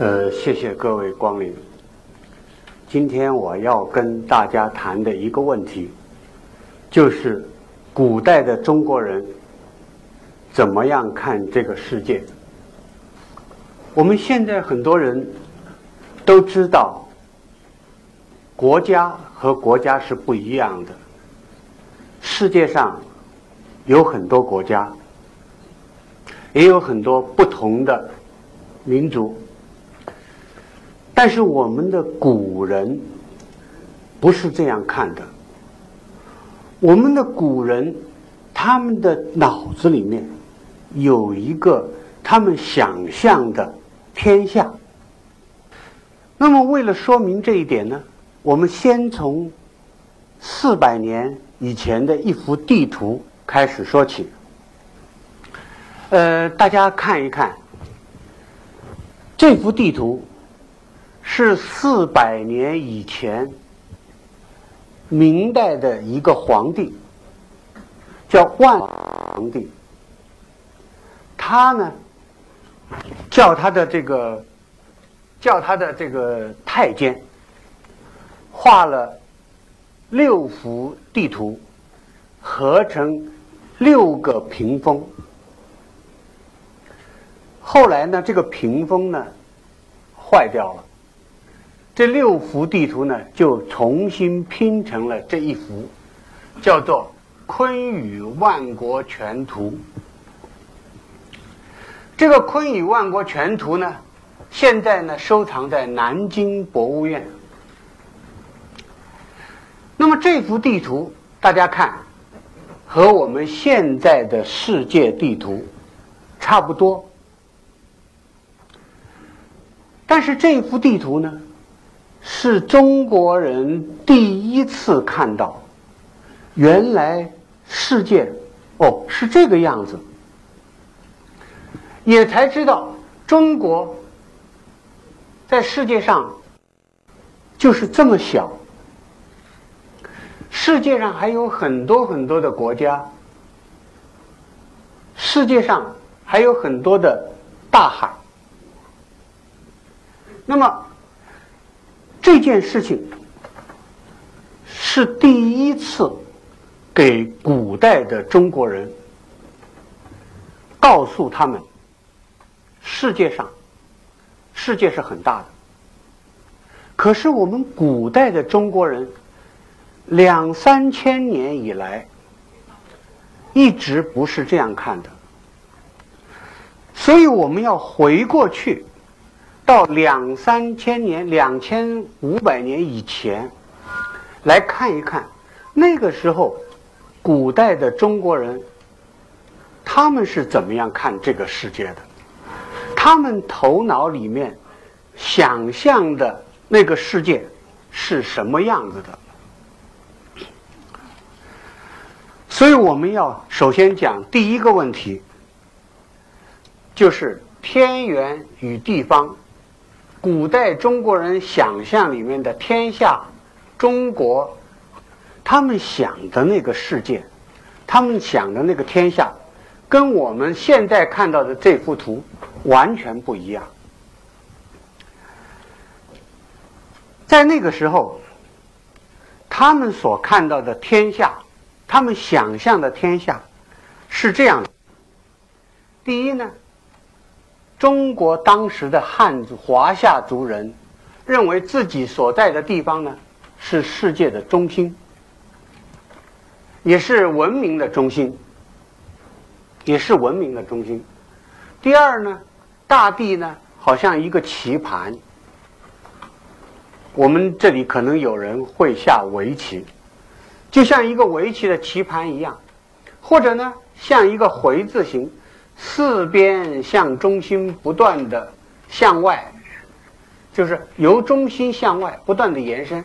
呃，谢谢各位光临。今天我要跟大家谈的一个问题，就是古代的中国人怎么样看这个世界。我们现在很多人都知道，国家和国家是不一样的。世界上有很多国家，也有很多不同的民族。但是我们的古人不是这样看的。我们的古人，他们的脑子里面有一个他们想象的天下。那么，为了说明这一点呢，我们先从四百年以前的一幅地图开始说起。呃，大家看一看这幅地图。是四百年以前，明代的一个皇帝，叫万皇帝。他呢，叫他的这个，叫他的这个太监，画了六幅地图，合成六个屏风。后来呢，这个屏风呢，坏掉了。这六幅地图呢，就重新拼成了这一幅，叫做《坤宇万国全图》。这个《坤宇万国全图》呢，现在呢收藏在南京博物院。那么这幅地图，大家看，和我们现在的世界地图差不多，但是这幅地图呢？是中国人第一次看到，原来世界哦是这个样子，也才知道中国在世界上就是这么小。世界上还有很多很多的国家，世界上还有很多的大海，那么。这件事情是第一次给古代的中国人告诉他们，世界上世界是很大的。可是我们古代的中国人两三千年以来一直不是这样看的，所以我们要回过去。到两三千年、两千五百年以前，来看一看，那个时候，古代的中国人，他们是怎么样看这个世界的？他们头脑里面想象的那个世界是什么样子的？所以我们要首先讲第一个问题，就是天圆与地方。古代中国人想象里面的天下，中国，他们想的那个世界，他们想的那个天下，跟我们现在看到的这幅图完全不一样。在那个时候，他们所看到的天下，他们想象的天下是这样的。第一呢。中国当时的汉族华夏族人认为自己所在的地方呢是世界的中心，也是文明的中心，也是文明的中心。第二呢，大地呢好像一个棋盘，我们这里可能有人会下围棋，就像一个围棋的棋盘一样，或者呢像一个回字形。四边向中心不断的向外，就是由中心向外不断的延伸。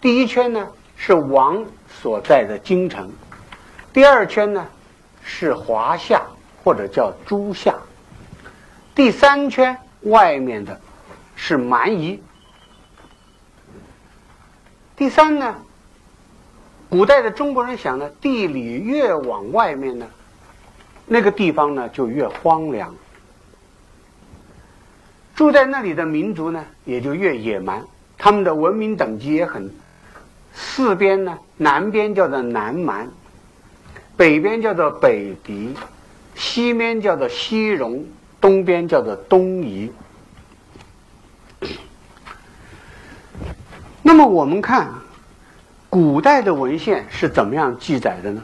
第一圈呢是王所在的京城，第二圈呢是华夏或者叫诸夏，第三圈外面的是蛮夷。第三呢，古代的中国人想呢，地理越往外面呢。那个地方呢，就越荒凉。住在那里的民族呢，也就越野蛮，他们的文明等级也很。四边呢，南边叫做南蛮，北边叫做北狄，西边叫做西戎，东边叫做东夷。那么我们看古代的文献是怎么样记载的呢？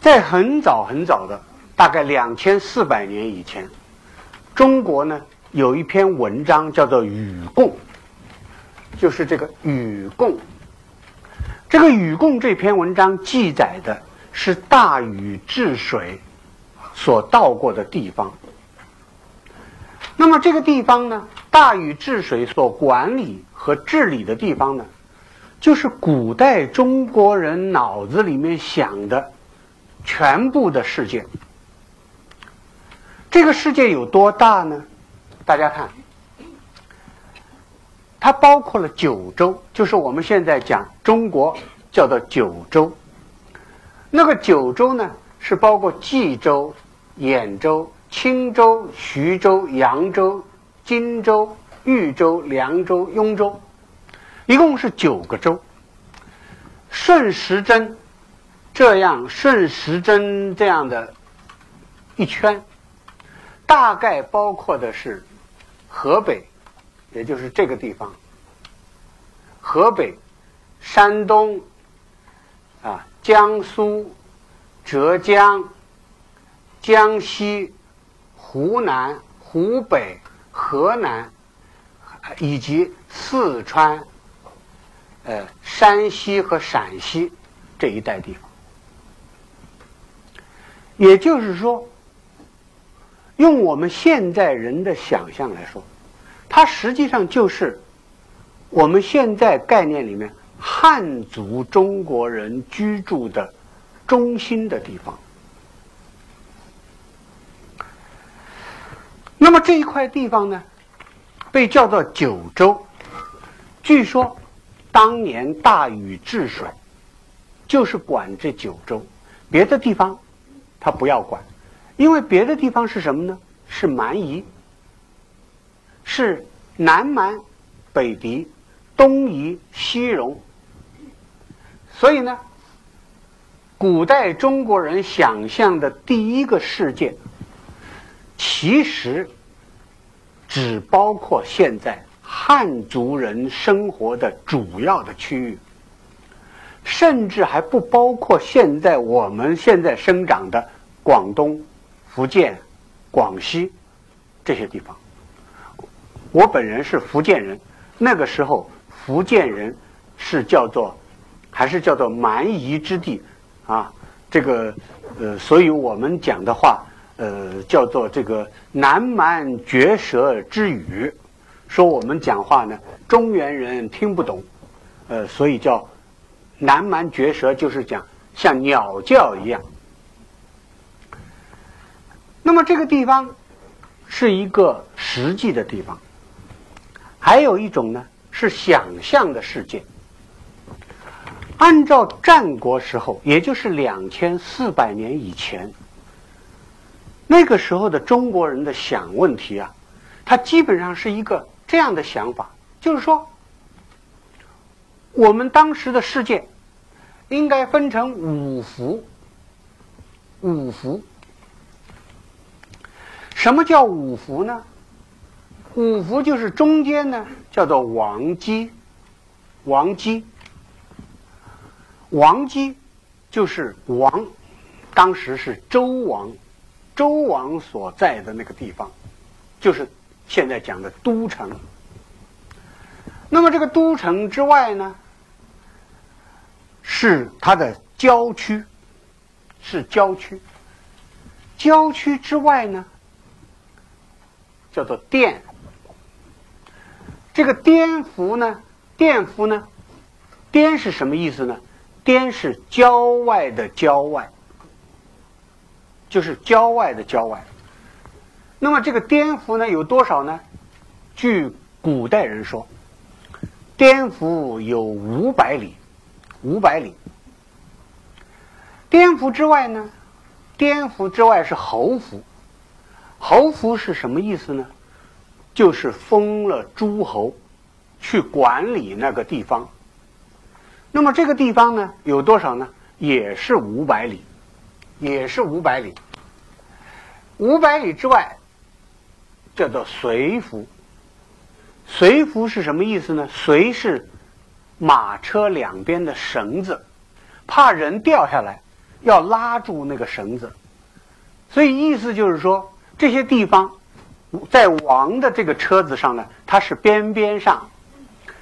在很早很早的，大概两千四百年以前，中国呢有一篇文章叫做《禹贡》。就是这个《禹贡》，这个《禹贡》这篇文章记载的是大禹治水所到过的地方。那么这个地方呢，大禹治水所管理和治理的地方呢，就是古代中国人脑子里面想的全部的世界。这个世界有多大呢？大家看。它包括了九州，就是我们现在讲中国叫做九州。那个九州呢，是包括冀州、兖州、青州、徐州、扬州、荆州、豫州、凉州、雍州，一共是九个州。顺时针这样顺时针这样的一圈，大概包括的是河北。也就是这个地方，河北、山东、啊江苏、浙江、江西、湖南、湖北、河南，以及四川、呃山西和陕西这一带地方。也就是说，用我们现在人的想象来说。它实际上就是我们现在概念里面汉族中国人居住的中心的地方。那么这一块地方呢，被叫做九州。据说当年大禹治水，就是管这九州，别的地方他不要管，因为别的地方是什么呢？是蛮夷。是南蛮、北狄、东夷、西戎，所以呢，古代中国人想象的第一个世界，其实只包括现在汉族人生活的主要的区域，甚至还不包括现在我们现在生长的广东、福建、广西这些地方。我本人是福建人，那个时候福建人是叫做，还是叫做蛮夷之地，啊，这个呃，所以我们讲的话，呃，叫做这个南蛮绝舌之语，说我们讲话呢，中原人听不懂，呃，所以叫南蛮绝舌，就是讲像鸟叫一样。那么这个地方是一个实际的地方。还有一种呢，是想象的世界。按照战国时候，也就是两千四百年以前，那个时候的中国人的想问题啊，他基本上是一个这样的想法，就是说，我们当时的世界应该分成五福。五福，什么叫五福呢？五福就是中间呢，叫做王姬，王姬，王姬就是王，当时是周王，周王所在的那个地方，就是现在讲的都城。那么这个都城之外呢，是它的郊区，是郊区。郊区之外呢，叫做甸。这个颠服呢？颠服呢？颠是什么意思呢？颠是郊外的郊外，就是郊外的郊外。那么这个颠服呢有多少呢？据古代人说，颠服有五百里，五百里。颠服之外呢？颠服之外是侯服，侯服是什么意思呢？就是封了诸侯，去管理那个地方。那么这个地方呢，有多少呢？也是五百里，也是五百里。五百里之外，叫做随服。随服是什么意思呢？随是马车两边的绳子，怕人掉下来，要拉住那个绳子。所以意思就是说，这些地方在王的这个车子上呢，它是边边上，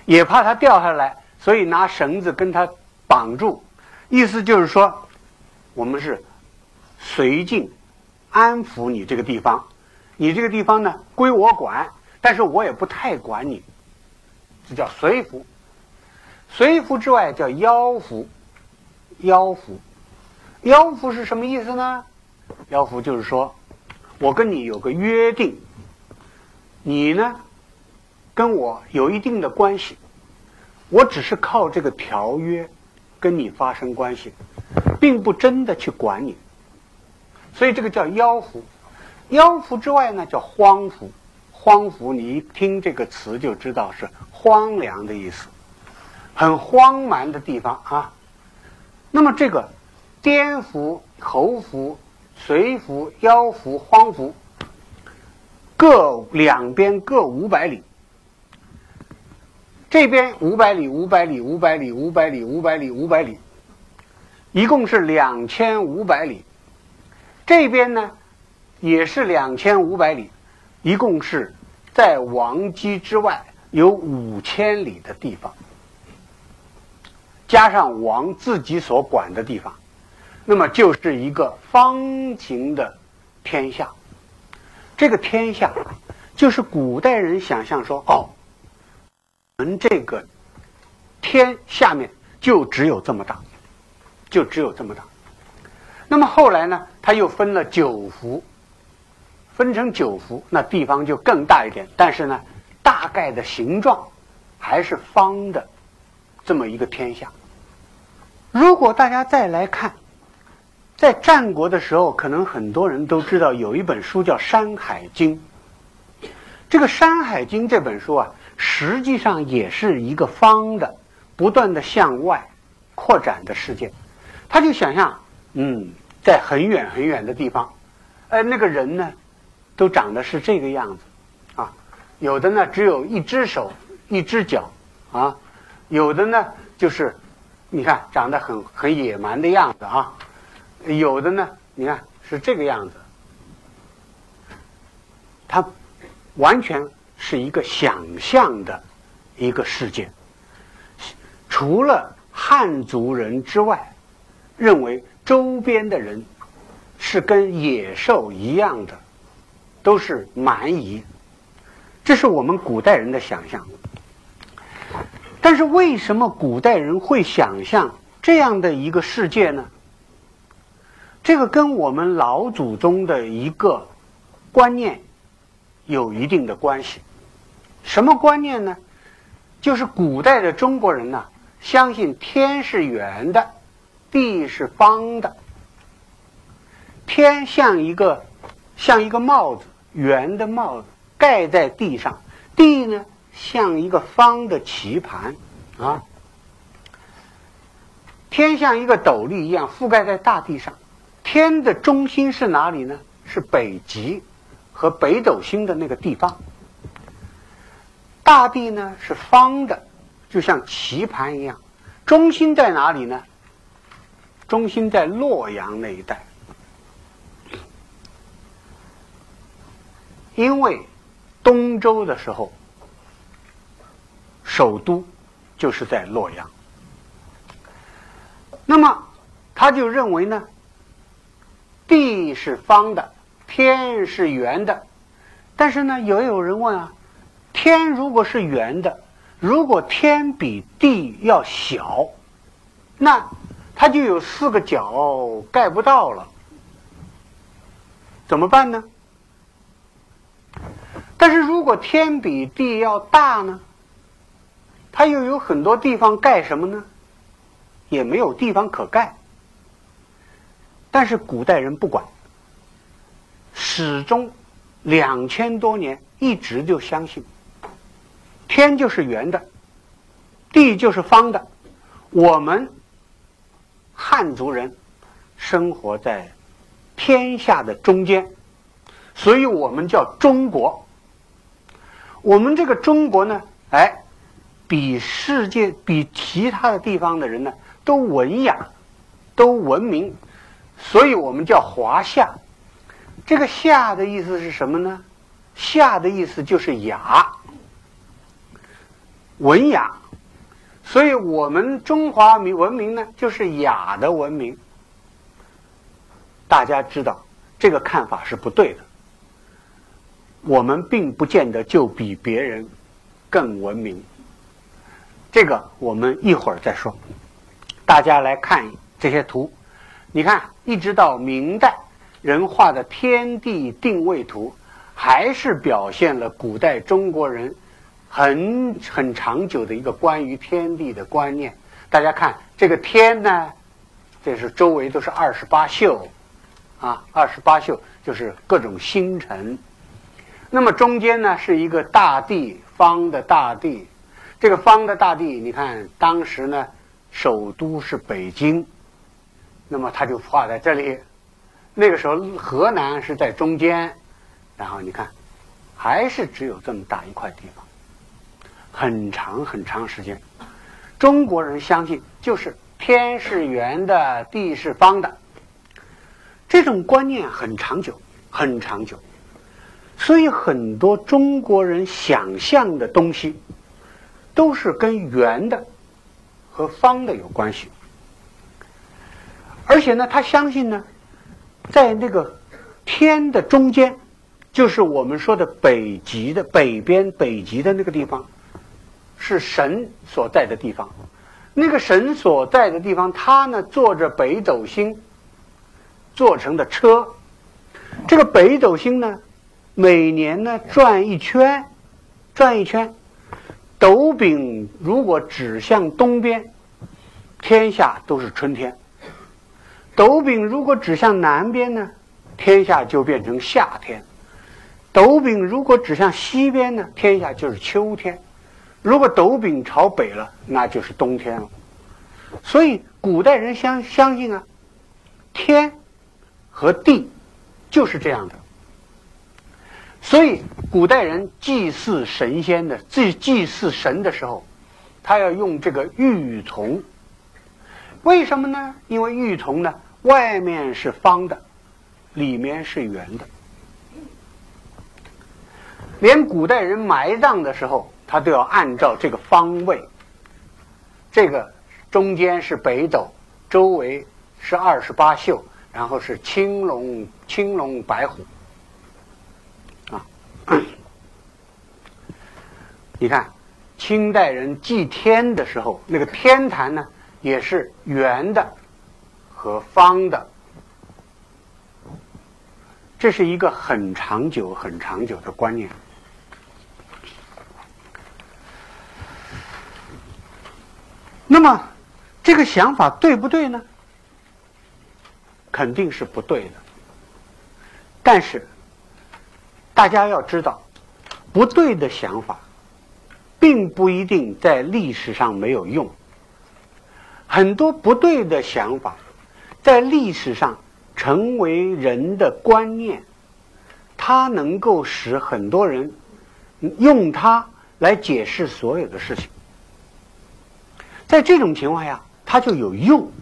也怕它掉下来，所以拿绳子跟它绑住。意思就是说，我们是随境安抚你这个地方，你这个地方呢归我管，但是我也不太管你，这叫随服。随服之外叫妖服，妖服，妖服是什么意思呢？妖服就是说，我跟你有个约定，你呢跟我有一定的关系，我只是靠这个条约跟你发生关系，并不真的去管你，所以这个叫妖服。妖服之外呢叫荒服，荒服你一听这个词就知道是荒凉的意思，很荒蛮的地方啊。那么这个颠服、侯服。随服、邀服、荒服，各两边各五百里。这边五百里、五百里、五百里、五百里、五百里、五百里，一共是两千五百里。这边呢，也是两千五百里，一共是在王畿之外有五千里的地方，加上王自己所管的地方。那么就是一个方形的天下，这个天下就是古代人想象说，哦，我们这个天下面就只有这么大，就只有这么大。那么后来呢，他又分了九幅，分成九幅，那地方就更大一点，但是呢，大概的形状还是方的，这么一个天下。如果大家再来看。在战国的时候，可能很多人都知道有一本书叫《山海经》。这个《山海经》这本书啊，实际上也是一个方的、不断的向外扩展的世界。他就想象，嗯，在很远很远的地方，呃，那个人呢，都长得是这个样子，啊，有的呢只有一只手、一只脚，啊，有的呢就是，你看长得很很野蛮的样子啊。有的呢，你看是这个样子，它完全是一个想象的一个世界。除了汉族人之外，认为周边的人是跟野兽一样的，都是蛮夷。这是我们古代人的想象。但是为什么古代人会想象这样的一个世界呢？这个跟我们老祖宗的一个观念有一定的关系。什么观念呢？就是古代的中国人呢，相信天是圆的，地是方的。天像一个像一个帽子，圆的帽子盖在地上；地呢，像一个方的棋盘啊。天像一个斗笠一样覆盖在大地上。天的中心是哪里呢？是北极和北斗星的那个地方。大地呢是方的，就像棋盘一样。中心在哪里呢？中心在洛阳那一带，因为东周的时候，首都就是在洛阳。那么他就认为呢？地是方的，天是圆的，但是呢，也有人问啊，天如果是圆的，如果天比地要小，那它就有四个角盖不到了，怎么办呢？但是如果天比地要大呢，它又有很多地方盖什么呢？也没有地方可盖。但是古代人不管，始终两千多年一直就相信，天就是圆的，地就是方的。我们汉族人生活在天下的中间，所以我们叫中国。我们这个中国呢，哎，比世界比其他的地方的人呢都文雅，都文明，所以我们叫华夏。这个“夏”的意思是什么呢？“夏”的意思就是雅，文雅。所以我们中华民文明呢，就是雅的文明。大家知道，这个看法是不对的。我们并不见得就比别人更文明，这个我们一会儿再说。大家来看这些图，你看，一直到明代人画的天地定位图，还是表现了古代中国人很很长久的一个关于天地的观念。大家看这个天呢，这是周围都是二十八宿，啊，二十八宿就是各种星辰。那么中间呢是一个大地，方的大地。这个方的大地，你看当时呢，首都是北京，那么它就画在这里。那个时候河南是在中间，然后你看，还是只有这么大一块地方，很长很长时间。中国人相信就是天是圆的，地是方的，这种观念很长久，很长久。所以，很多中国人想象的东西，都是跟圆的和方的有关系。而且呢，他相信呢，在那个天的中间，就是我们说的北极的北边，北极的那个地方，是神所在的地方。那个神所在的地方，他呢坐着北斗星做成的车。这个北斗星呢？每年呢转一圈，转一圈，斗柄如果指向东边，天下都是春天；斗柄如果指向南边呢，天下就变成夏天；斗柄如果指向西边呢，天下就是秋天；如果斗柄朝北了，那就是冬天了。所以古代人相相信啊，天和地就是这样的。所以，古代人祭祀神仙的祭祭祀神的时候，他要用这个玉琮。为什么呢？因为玉琮呢，外面是方的，里面是圆的。连古代人埋葬的时候，他都要按照这个方位。这个中间是北斗，周围是二十八宿，然后是青龙、青龙、白虎。你看，清代人祭天的时候，那个天坛呢，也是圆的和方的。这是一个很长久、很长久的观念。那么，这个想法对不对呢？肯定是不对的。但是，大家要知道，不对的想法。并不一定在历史上没有用。很多不对的想法，在历史上成为人的观念，它能够使很多人用它来解释所有的事情。在这种情况下，它就有用。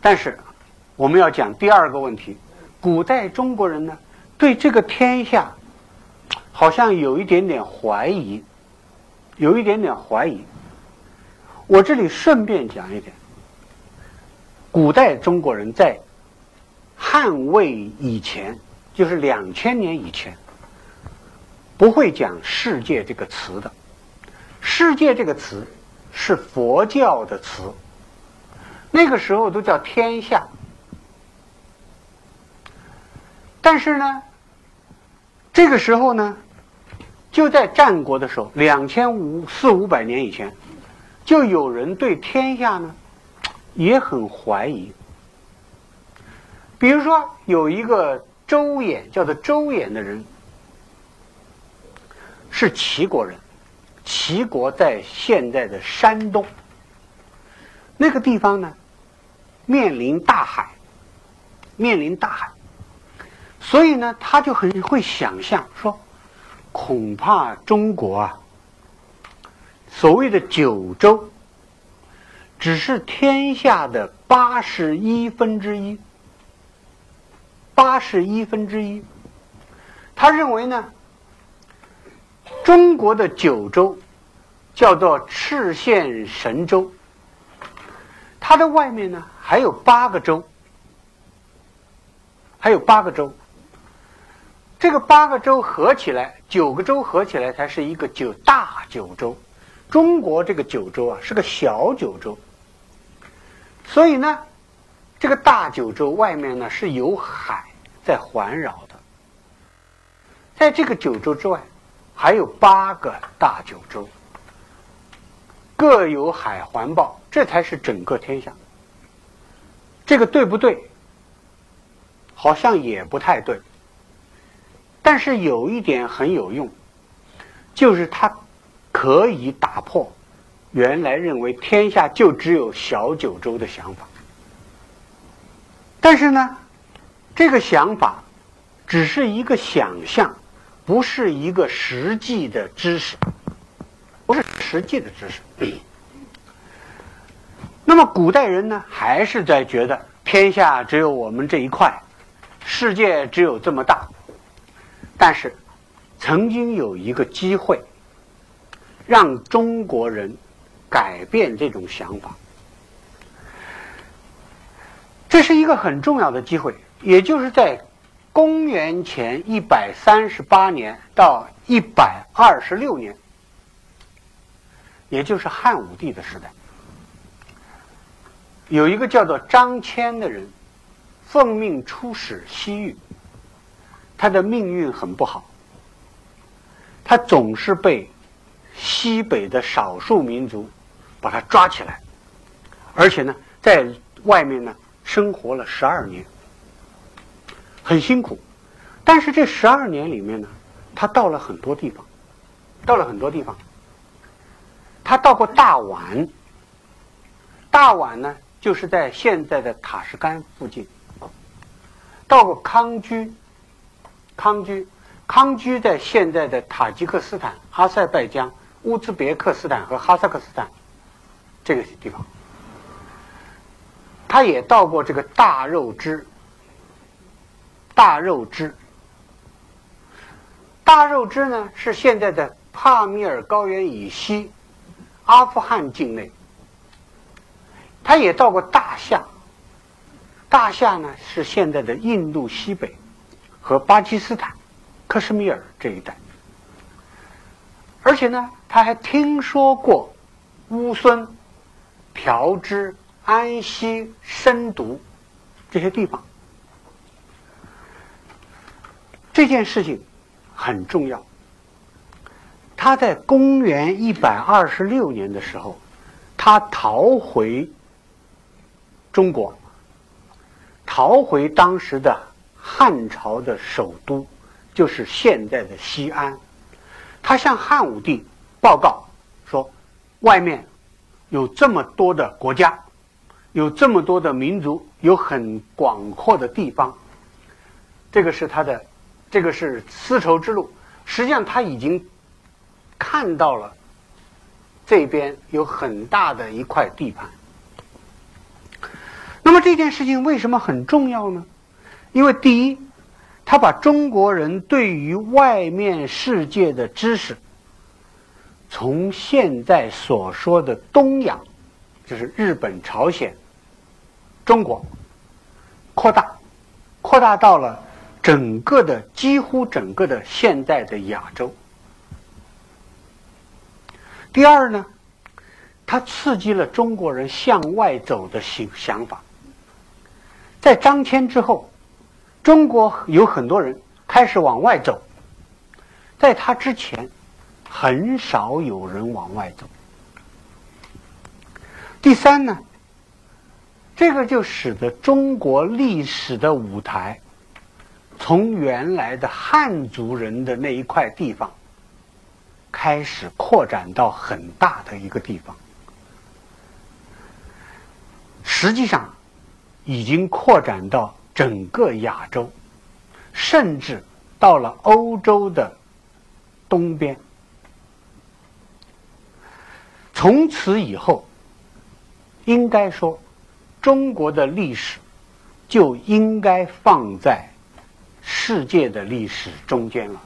但是，我们要讲第二个问题：古代中国人呢，对这个天下。好像有一点点怀疑，有一点点怀疑。我这里顺便讲一点：古代中国人在汉魏以前，就是两千年以前，不会讲“世界”这个词的。“世界”这个词是佛教的词，那个时候都叫天下。但是呢？这个时候呢，就在战国的时候，两千五四五百年以前，就有人对天下呢也很怀疑。比如说有一个周衍，叫做周衍的人，是齐国人，齐国在现在的山东。那个地方呢，面临大海，面临大海，所以呢，他就很会想象说，恐怕中国啊，所谓的九州，只是天下的八十一分之一，八十一分之一。他认为呢，中国的九州叫做赤县神州。它的外面呢还有八个州，还有八个州。这个八个州合起来，九个州合起来才是一个九大九州。中国这个九州啊是个小九州，所以呢，这个大九州外面呢是有海在环绕的。在这个九州之外，还有八个大九州，各有海环抱。这才是整个天下，这个对不对？好像也不太对。但是有一点很有用，就是它可以打破原来认为天下就只有小九州的想法。但是呢，这个想法只是一个想象，不是一个实际的知识，不是实际的知识。那么古代人呢，还是在觉得天下只有我们这一块，世界只有这么大。但是，曾经有一个机会，让中国人改变这种想法。这是一个很重要的机会，也就是在公元前一百三十八年到一百二十六年，也就是汉武帝的时代。有一个叫做张骞的人，奉命出使西域，他的命运很不好，他总是被西北的少数民族把他抓起来，而且呢，在外面呢生活了十二年，很辛苦。但是这十二年里面呢，他到了很多地方，到了很多地方，他到过大宛，大宛呢。就是在现在的塔什干附近，到过康居，康居，康居在现在的塔吉克斯坦、哈塞拜疆、乌兹别克斯坦和哈萨克斯坦这个地方，他也到过这个大肉支，大肉支，大肉支呢是现在的帕米尔高原以西，阿富汗境内。他也到过大夏，大夏呢是现在的印度西北和巴基斯坦、克什米尔这一带，而且呢，他还听说过乌孙、朴支、安息、深毒这些地方。这件事情很重要。他在公元一百二十六年的时候，他逃回。中国逃回当时的汉朝的首都，就是现在的西安。他向汉武帝报告说：“外面有这么多的国家，有这么多的民族，有很广阔的地方。这个是他的，这个是丝绸之路。实际上他已经看到了这边有很大的一块地盘。”那么这件事情为什么很重要呢？因为第一，他把中国人对于外面世界的知识，从现在所说的东亚，就是日本、朝鲜、中国，扩大，扩大到了整个的几乎整个的现在的亚洲。第二呢，它刺激了中国人向外走的想想法。在张骞之后，中国有很多人开始往外走。在他之前，很少有人往外走。第三呢，这个就使得中国历史的舞台，从原来的汉族人的那一块地方，开始扩展到很大的一个地方。实际上，已经扩展到整个亚洲，甚至到了欧洲的东边。从此以后，应该说，中国的历史就应该放在世界的历史中间了。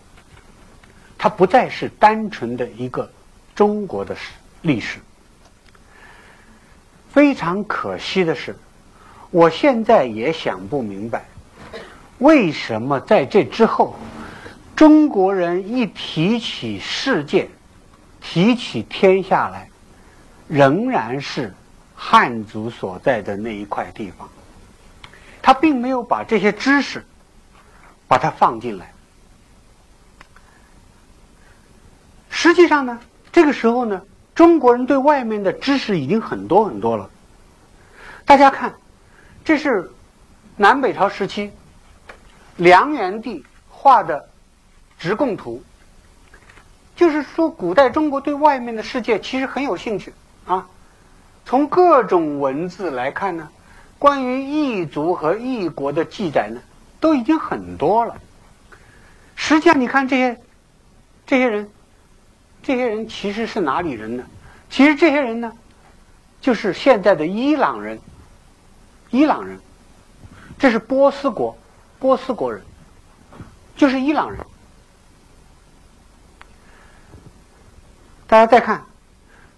它不再是单纯的一个中国的史历史。非常可惜的是，我现在也想不明白，为什么在这之后，中国人一提起世界，提起天下来。仍然是汉族所在的那一块地方，他并没有把这些知识把它放进来。实际上呢，这个时候呢，中国人对外面的知识已经很多很多了。大家看，这是南北朝时期梁元帝画的直贡图，就是说，古代中国对外面的世界其实很有兴趣。啊，从各种文字来看呢，关于异族和异国的记载呢，都已经很多了。实际上，你看这些这些人，这些人其实是哪里人呢？其实这些人呢，就是现在的伊朗人。伊朗人，这是波斯国，波斯国人，就是伊朗人。大家再看。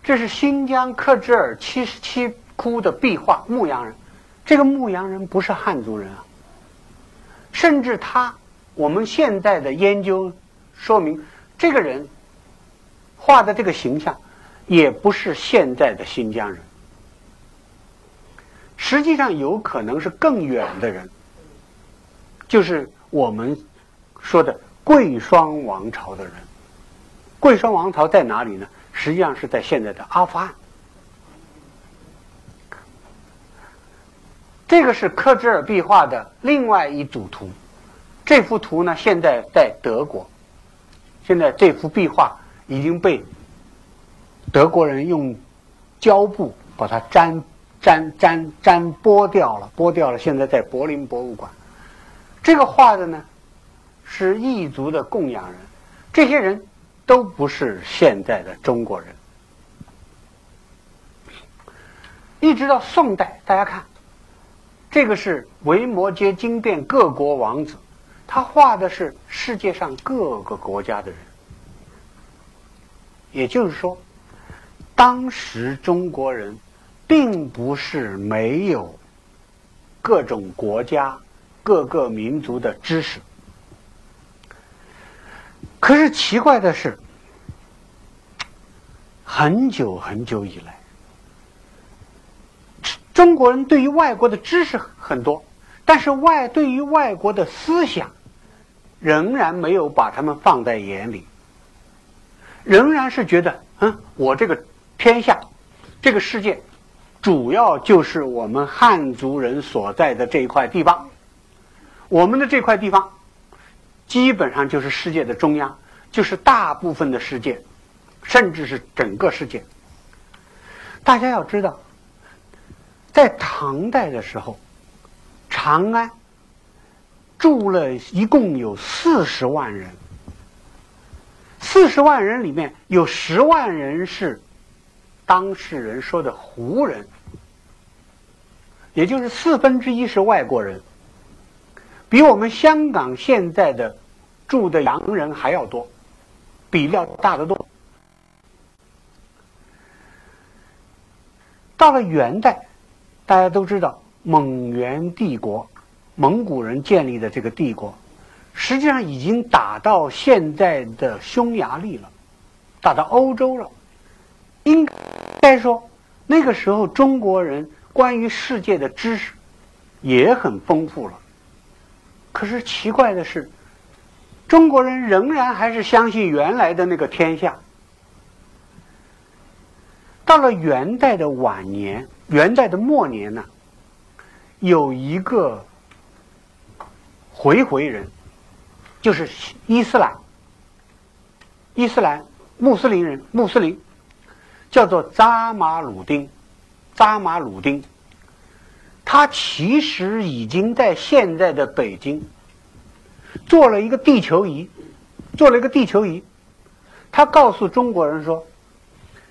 这是新疆克孜尔七十七窟的壁画，牧羊人。这个牧羊人不是汉族人啊，甚至他，我们现在的研究说明，这个人画的这个形象，也不是现在的新疆人。实际上，有可能是更远的人，就是我们说的贵霜王朝的人。贵霜王朝在哪里呢？实际上是在现在的阿富汗。这个是克孜尔壁画的另外一组图，这幅图呢现在在德国，现在这幅壁画已经被德国人用胶布把它粘粘粘粘剥掉了，剥掉了。现在在柏林博物馆，这个画的呢是异族的供养人，这些人。都不是现在的中国人。一直到宋代，大家看，这个是维摩诘经变各国王子，他画的是世界上各个国家的人。也就是说，当时中国人并不是没有各种国家、各个民族的知识。可是奇怪的是，很久很久以来，中国人对于外国的知识很多，但是外对于外国的思想，仍然没有把他们放在眼里，仍然是觉得，嗯，我这个天下，这个世界，主要就是我们汉族人所在的这一块地方，我们的这块地方。基本上就是世界的中央，就是大部分的世界，甚至是整个世界。大家要知道，在唐代的时候，长安住了一共有四十万人，四十万人里面有十万人是当事人说的胡人，也就是四分之一是外国人。比我们香港现在的住的洋人还要多，比例大得多。到了元代，大家都知道蒙元帝国，蒙古人建立的这个帝国，实际上已经打到现在的匈牙利了，打到欧洲了。应该说，那个时候中国人关于世界的知识也很丰富了。可是奇怪的是，中国人仍然还是相信原来的那个天下。到了元代的晚年，元代的末年呢，有一个回回人，就是伊斯兰、伊斯兰穆斯林人、穆斯林，叫做扎马鲁丁，扎马鲁丁。他其实已经在现在的北京做了一个地球仪，做了一个地球仪。他告诉中国人说，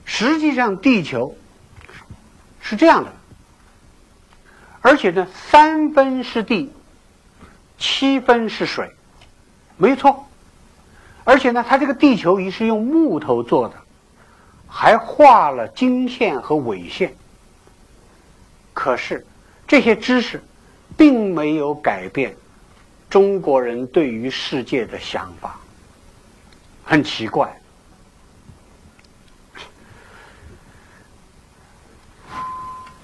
实际上地球是这样的，而且呢，三分是地，七分是水，没错。而且呢，他这个地球仪是用木头做的，还画了经线和纬线。可是。这些知识并没有改变中国人对于世界的想法，很奇怪。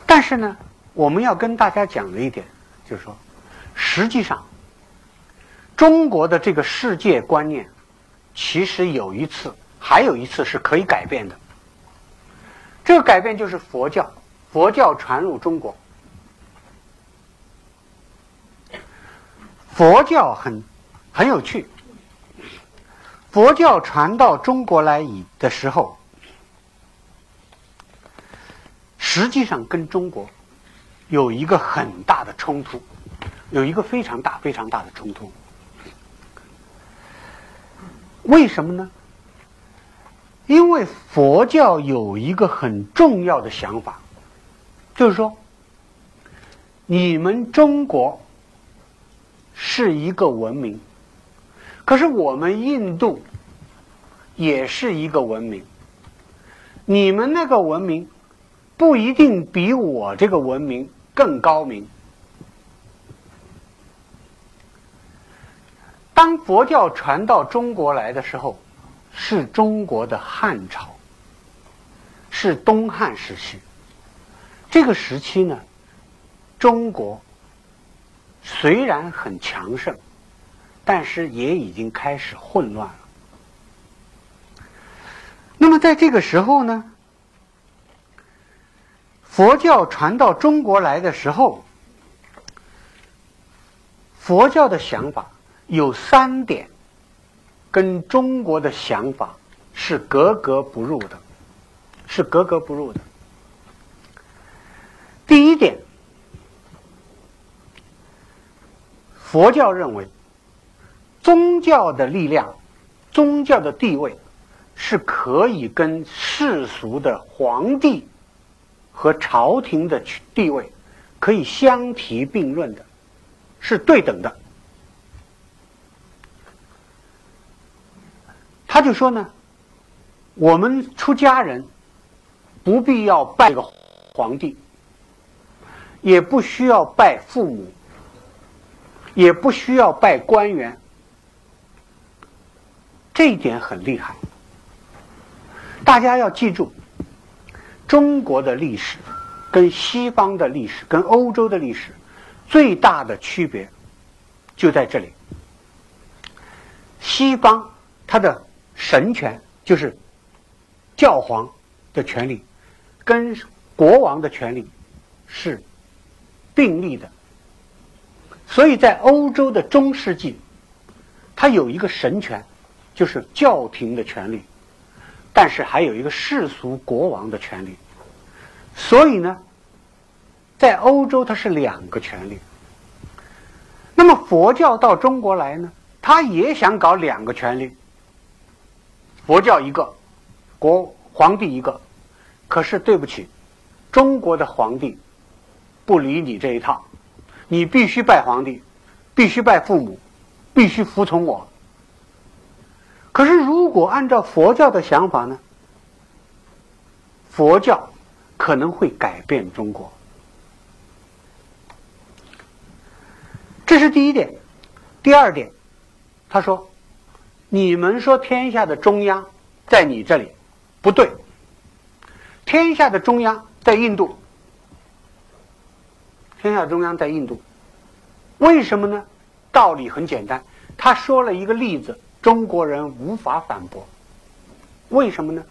但是呢，我们要跟大家讲的一点就是说，实际上中国的这个世界观念，其实有一次，还有一次是可以改变的。这个改变就是佛教，佛教传入中国。佛教很很有趣。佛教传到中国来以的时候，实际上跟中国有一个很大的冲突，有一个非常大、非常大的冲突。为什么呢？因为佛教有一个很重要的想法，就是说，你们中国。是一个文明，可是我们印度也是一个文明。你们那个文明不一定比我这个文明更高明。当佛教传到中国来的时候，是中国的汉朝，是东汉时期。这个时期呢，中国。虽然很强盛，但是也已经开始混乱了。那么在这个时候呢，佛教传到中国来的时候，佛教的想法有三点，跟中国的想法是格格不入的，是格格不入的。第一点。佛教认为，宗教的力量、宗教的地位是可以跟世俗的皇帝和朝廷的地位可以相提并论的，是对等的。他就说呢，我们出家人不必要拜个皇帝，也不需要拜父母。也不需要拜官员，这一点很厉害。大家要记住，中国的历史跟西方的历史、跟欧洲的历史最大的区别就在这里。西方它的神权就是教皇的权利，跟国王的权利是并立的。所以在欧洲的中世纪，它有一个神权，就是教廷的权利，但是还有一个世俗国王的权利。所以呢，在欧洲它是两个权利。那么佛教到中国来呢，他也想搞两个权利。佛教一个，国皇帝一个，可是对不起，中国的皇帝不理你这一套。你必须拜皇帝，必须拜父母，必须服从我。可是，如果按照佛教的想法呢？佛教可能会改变中国。这是第一点。第二点，他说：“你们说天下的中央在你这里，不对。天下的中央在印度。”天下中央在印度，为什么呢？道理很简单，他说了一个例子，中国人无法反驳。为什么呢？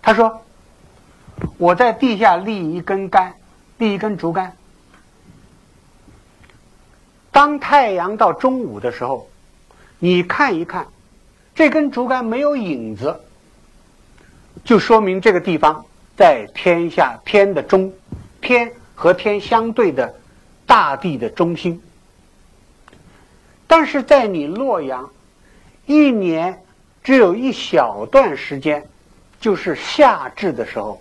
他说：“我在地下立一根杆，立一根竹竿，当太阳到中午的时候，你看一看，这根竹竿没有影子，就说明这个地方在天下天的中，天和天相对的大地的中心。但是在你洛阳，一年只有一小段时间，就是夏至的时候，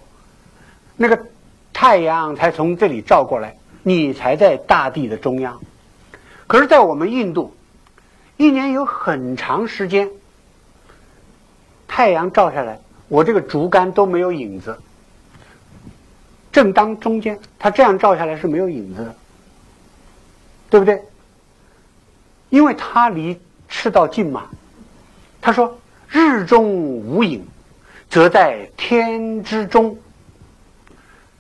那个太阳才从这里照过来，你才在大地的中央。可是，在我们印度，一年有很长时间，太阳照下来，我这个竹竿都没有影子，正当中间，它这样照下来是没有影子的，对不对？因为它离赤道近嘛。他说：“日中无影，则在天之中。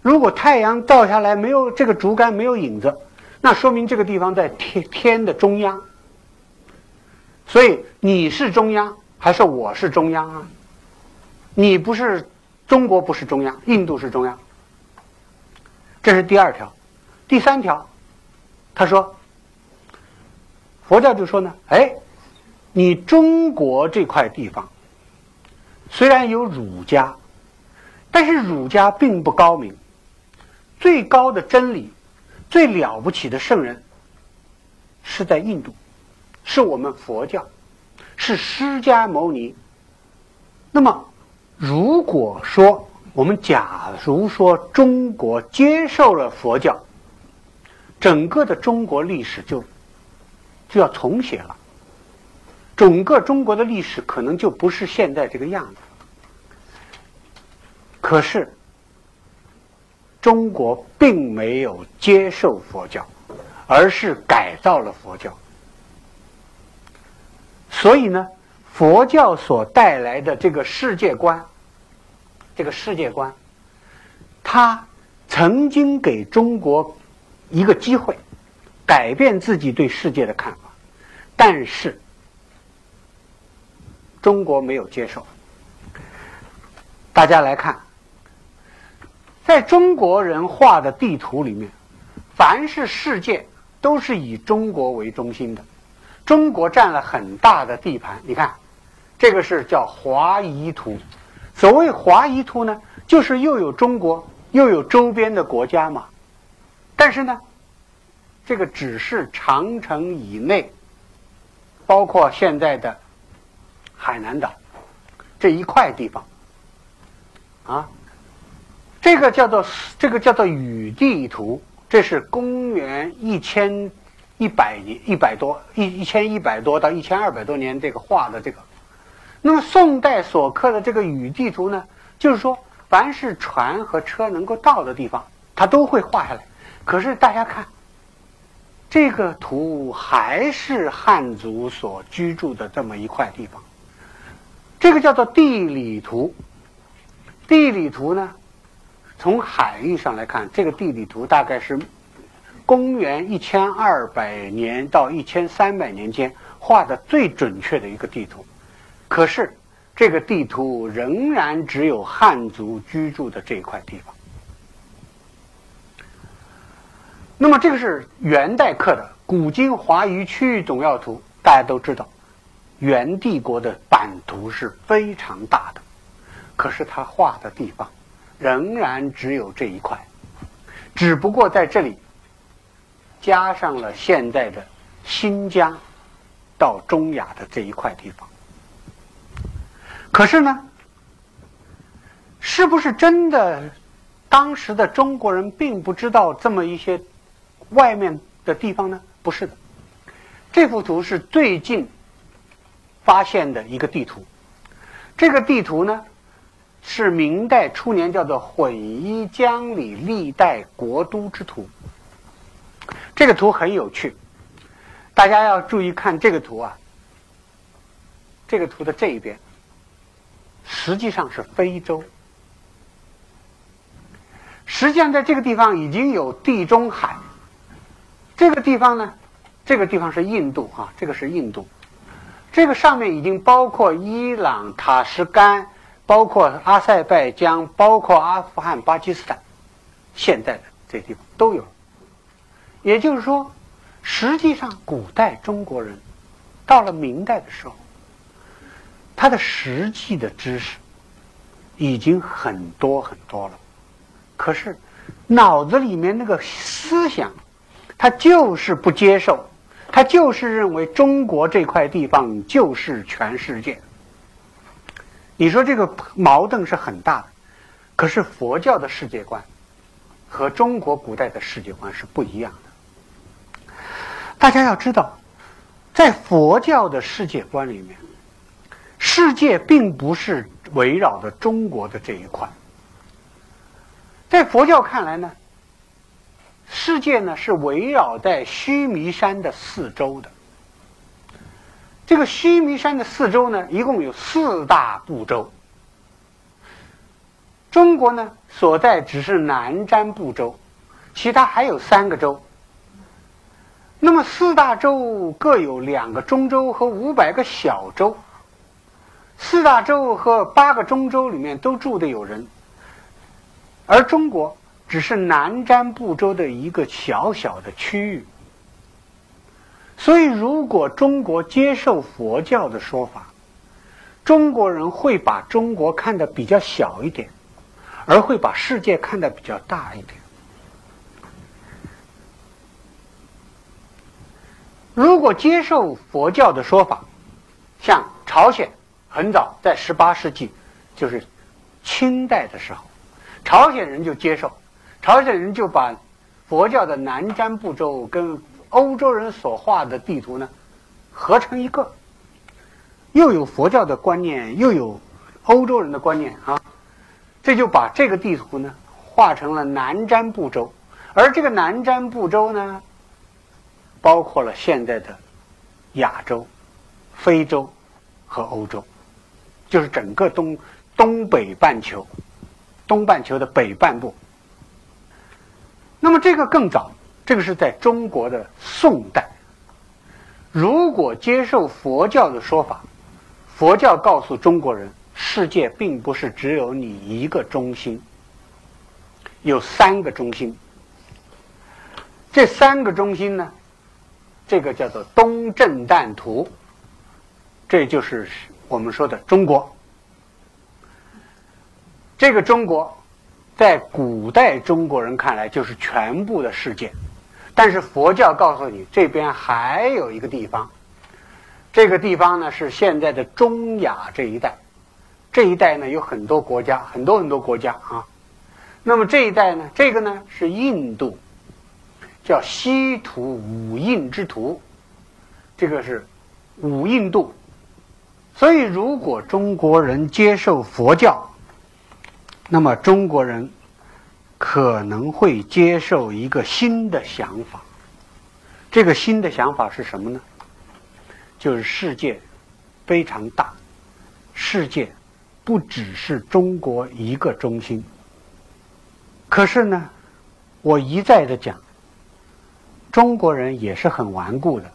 如果太阳照下来没有这个竹竿没有影子。”那说明这个地方在天天的中央，所以你是中央还是我是中央啊？你不是中国不是中央，印度是中央。这是第二条，第三条，他说，佛教就说呢，哎，你中国这块地方虽然有儒家，但是儒家并不高明，最高的真理。最了不起的圣人是在印度，是我们佛教，是释迦牟尼。那么，如果说我们假如说中国接受了佛教，整个的中国历史就就要重写了，整个中国的历史可能就不是现在这个样子。可是。中国并没有接受佛教，而是改造了佛教。所以呢，佛教所带来的这个世界观，这个世界观，它曾经给中国一个机会，改变自己对世界的看法，但是中国没有接受。大家来看。在中国人画的地图里面，凡是世界都是以中国为中心的，中国占了很大的地盘。你看，这个是叫华夷图。所谓华夷图呢，就是又有中国，又有周边的国家嘛。但是呢，这个只是长城以内，包括现在的海南岛这一块地方，啊。这个叫做这个叫做雨地图，这是公元一千一百年一百多一一千一百多到一千二百多年这个画的这个。那么宋代所刻的这个雨地图呢，就是说凡是船和车能够到的地方，它都会画下来。可是大家看，这个图还是汉族所居住的这么一块地方。这个叫做地理图，地理图呢？从海域上来看，这个地理图大概是公元一千二百年到一千三百年间画的最准确的一个地图。可是，这个地图仍然只有汉族居住的这一块地方。那么，这个是元代刻的《古今华夷区域总要图》，大家都知道，元帝国的版图是非常大的，可是他画的地方。仍然只有这一块，只不过在这里加上了现在的新疆到中亚的这一块地方。可是呢，是不是真的？当时的中国人并不知道这么一些外面的地方呢？不是的，这幅图是最近发现的一个地图。这个地图呢？是明代初年叫做《混一江里历代国都之图》。这个图很有趣，大家要注意看这个图啊。这个图的这一边，实际上是非洲。实际上，在这个地方已经有地中海。这个地方呢，这个地方是印度啊，这个是印度。这个上面已经包括伊朗、塔什干。包括阿塞拜疆，包括阿富汗、巴基斯坦，现在的这地方都有。也就是说，实际上，古代中国人到了明代的时候，他的实际的知识已经很多很多了，可是脑子里面那个思想，他就是不接受，他就是认为中国这块地方就是全世界。你说这个矛盾是很大的，可是佛教的世界观和中国古代的世界观是不一样的。大家要知道，在佛教的世界观里面，世界并不是围绕着中国的这一块。在佛教看来呢，世界呢是围绕在须弥山的四周的。这个须弥山的四周呢，一共有四大部洲。中国呢所在只是南瞻部洲，其他还有三个洲。那么四大洲各有两个中洲和五百个小洲，四大洲和八个中洲里面都住的有人，而中国只是南瞻部洲的一个小小的区域。所以，如果中国接受佛教的说法，中国人会把中国看得比较小一点，而会把世界看得比较大一点。如果接受佛教的说法，像朝鲜，很早在十八世纪，就是清代的时候，朝鲜人就接受，朝鲜人就把佛教的南瞻部洲跟欧洲人所画的地图呢合成一个，又有佛教的观念，又有欧洲人的观念啊，这就把这个地图呢画成了南瞻部洲，而这个南瞻部洲呢。包括了现在的亚洲、非洲和欧洲，就是整个东东北半球，东半球的北半部。那么这个更早，这个是在中国的宋代。如果接受佛教的说法，佛教告诉中国人，世界并不是只有你一个中心，有三个中心。这三个中心呢？这个叫做东正旦图，这就是我们说的中国。这个中国，在古代中国人看来就是全部的世界，但是佛教告诉你，这边还有一个地方，这个地方呢是现在的中亚这一带，这一带呢有很多国家，很多很多国家啊。那么这一带呢，这个呢是印度。叫西土五印之土，这个是五印度。所以，如果中国人接受佛教，那么中国人可能会接受一个新的想法。这个新的想法是什么呢？就是世界非常大，世界不只是中国一个中心。可是呢，我一再的讲。中国人也是很顽固的，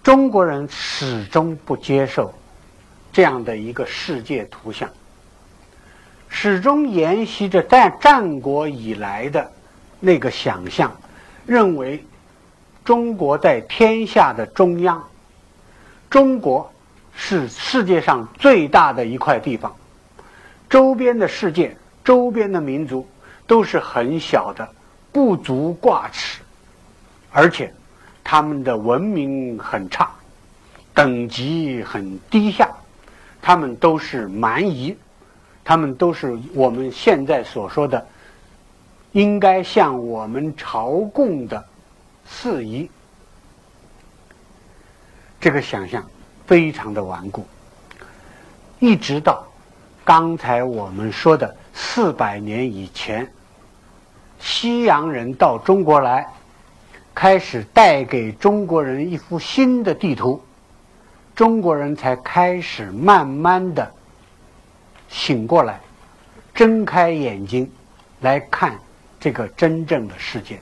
中国人始终不接受这样的一个世界图像，始终沿袭着在战国以来的那个想象，认为中国在天下的中央，中国是世界上最大的一块地方，周边的世界、周边的民族都是很小的。不足挂齿，而且他们的文明很差，等级很低下，他们都是蛮夷，他们都是我们现在所说的应该向我们朝贡的四夷。这个想象非常的顽固，一直到刚才我们说的四百年以前。西洋人到中国来，开始带给中国人一幅新的地图，中国人才开始慢慢的醒过来，睁开眼睛来看这个真正的世界。